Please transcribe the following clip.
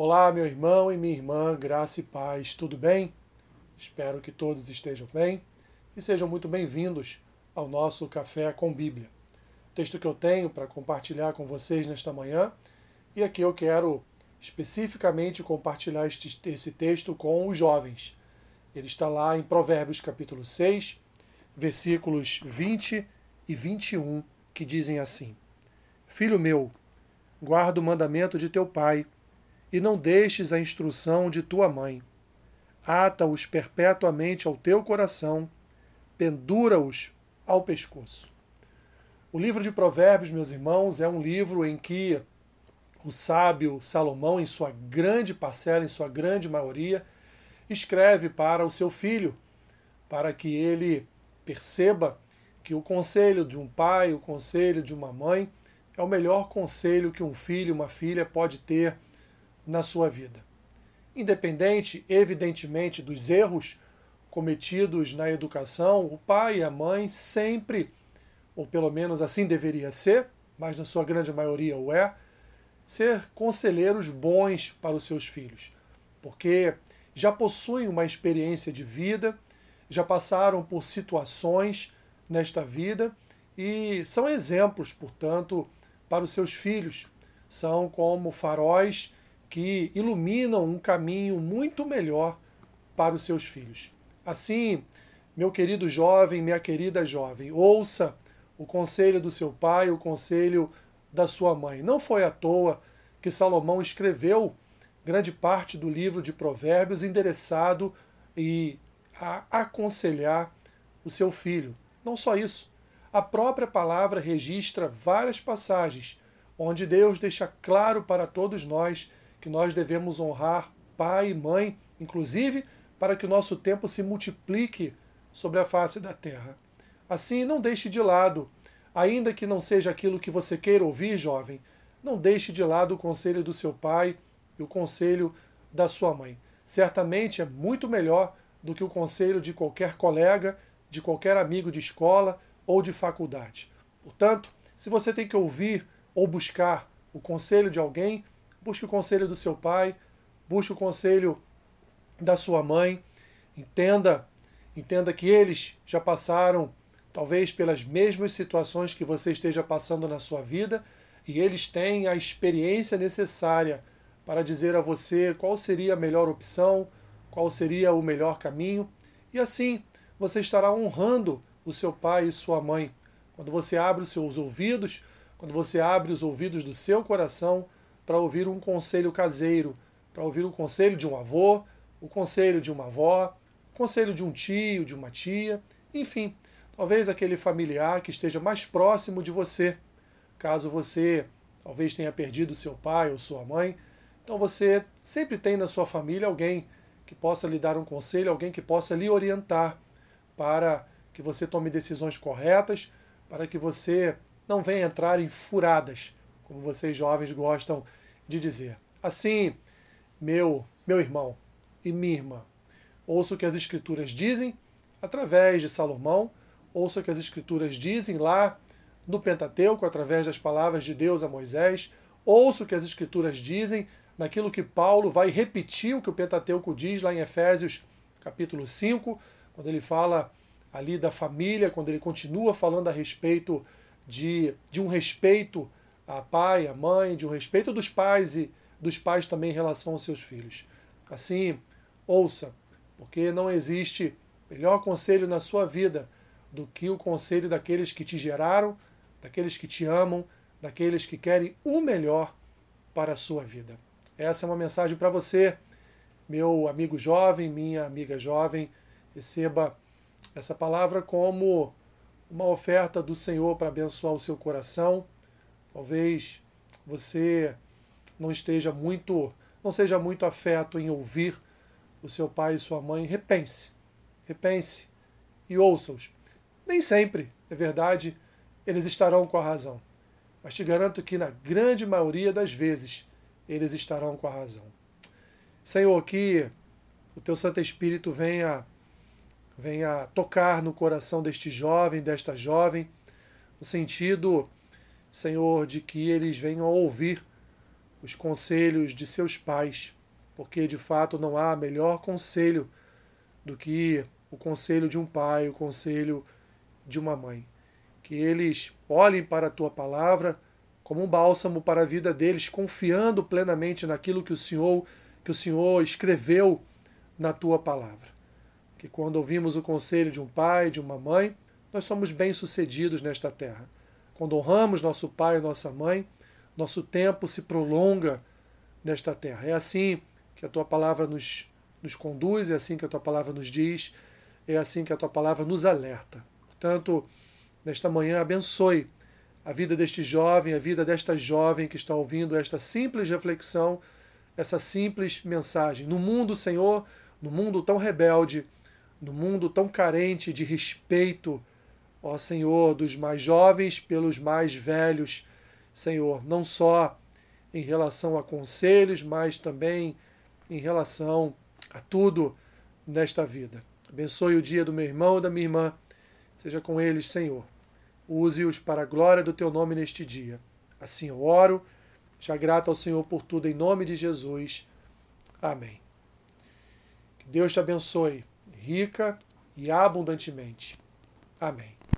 Olá, meu irmão e minha irmã, graça e paz, tudo bem? Espero que todos estejam bem e sejam muito bem-vindos ao nosso Café com Bíblia. O texto que eu tenho para compartilhar com vocês nesta manhã, e aqui eu quero especificamente compartilhar este, esse texto com os jovens. Ele está lá em Provérbios capítulo 6, versículos 20 e 21, que dizem assim: Filho meu, guarda o mandamento de teu pai e não deixes a instrução de tua mãe. Ata-os perpetuamente ao teu coração, pendura-os ao pescoço. O livro de Provérbios, meus irmãos, é um livro em que o sábio Salomão, em sua grande parcela, em sua grande maioria, escreve para o seu filho, para que ele perceba que o conselho de um pai, o conselho de uma mãe, é o melhor conselho que um filho, uma filha pode ter na sua vida. Independente, evidentemente, dos erros cometidos na educação, o pai e a mãe sempre, ou pelo menos assim deveria ser, mas na sua grande maioria o é, ser conselheiros bons para os seus filhos, porque já possuem uma experiência de vida, já passaram por situações nesta vida e são exemplos, portanto, para os seus filhos. São como faróis que iluminam um caminho muito melhor para os seus filhos. Assim, meu querido jovem, minha querida jovem, ouça o conselho do seu pai, o conselho da sua mãe. Não foi à toa que Salomão escreveu grande parte do livro de Provérbios endereçado e a aconselhar o seu filho. Não só isso, a própria palavra registra várias passagens onde Deus deixa claro para todos nós que nós devemos honrar pai e mãe, inclusive para que o nosso tempo se multiplique sobre a face da terra. Assim, não deixe de lado, ainda que não seja aquilo que você queira ouvir, jovem, não deixe de lado o conselho do seu pai e o conselho da sua mãe. Certamente é muito melhor do que o conselho de qualquer colega, de qualquer amigo de escola ou de faculdade. Portanto, se você tem que ouvir ou buscar o conselho de alguém, busque o conselho do seu pai, busque o conselho da sua mãe. Entenda, entenda que eles já passaram talvez pelas mesmas situações que você esteja passando na sua vida e eles têm a experiência necessária para dizer a você qual seria a melhor opção, qual seria o melhor caminho, e assim você estará honrando o seu pai e sua mãe. Quando você abre os seus ouvidos, quando você abre os ouvidos do seu coração para ouvir um conselho caseiro, para ouvir o conselho de um avô, o conselho de uma avó, o conselho de um tio, de uma tia, enfim, talvez aquele familiar que esteja mais próximo de você. Caso você talvez tenha perdido seu pai ou sua mãe, então você sempre tem na sua família alguém que possa lhe dar um conselho, alguém que possa lhe orientar para que você tome decisões corretas, para que você não venha entrar em furadas, como vocês jovens gostam de dizer. Assim, meu, meu irmão e minha irmã, ouça o que as Escrituras dizem através de Salomão, ouça o que as Escrituras dizem lá no Pentateuco, através das palavras de Deus a Moisés, ouça o que as Escrituras dizem naquilo que Paulo vai repetir o que o Pentateuco diz lá em Efésios capítulo 5, quando ele fala ali da família, quando ele continua falando a respeito de, de um respeito a pai, a mãe, de um respeito dos pais e dos pais também em relação aos seus filhos. Assim, ouça, porque não existe melhor conselho na sua vida do que o conselho daqueles que te geraram, daqueles que te amam, daqueles que querem o melhor para a sua vida. Essa é uma mensagem para você, meu amigo jovem, minha amiga jovem. Receba essa palavra como uma oferta do Senhor para abençoar o seu coração Talvez você não esteja muito, não seja muito afeto em ouvir o seu pai e sua mãe. Repense, repense e ouça-os. Nem sempre, é verdade, eles estarão com a razão. Mas te garanto que na grande maioria das vezes eles estarão com a razão. Senhor, que o teu Santo Espírito venha venha tocar no coração deste jovem, desta jovem, no sentido Senhor, de que eles venham a ouvir os conselhos de seus pais, porque de fato não há melhor conselho do que o conselho de um pai, o conselho de uma mãe. Que eles olhem para a tua palavra como um bálsamo para a vida deles, confiando plenamente naquilo que o Senhor, que o Senhor escreveu na tua palavra. Que quando ouvimos o conselho de um pai, de uma mãe, nós somos bem-sucedidos nesta terra. Quando honramos nosso pai e nossa mãe, nosso tempo se prolonga nesta terra. É assim que a tua palavra nos, nos conduz, é assim que a tua palavra nos diz, é assim que a tua palavra nos alerta. Portanto, nesta manhã, abençoe a vida deste jovem, a vida desta jovem que está ouvindo esta simples reflexão, essa simples mensagem. No mundo, Senhor, no mundo tão rebelde, no mundo tão carente de respeito, ó Senhor, dos mais jovens pelos mais velhos, Senhor, não só em relação a conselhos, mas também em relação a tudo nesta vida. Abençoe o dia do meu irmão e da minha irmã. Seja com eles, Senhor. Use-os para a glória do teu nome neste dia. Assim eu oro, já grato ao Senhor por tudo, em nome de Jesus. Amém. Que Deus te abençoe rica e abundantemente. Amém.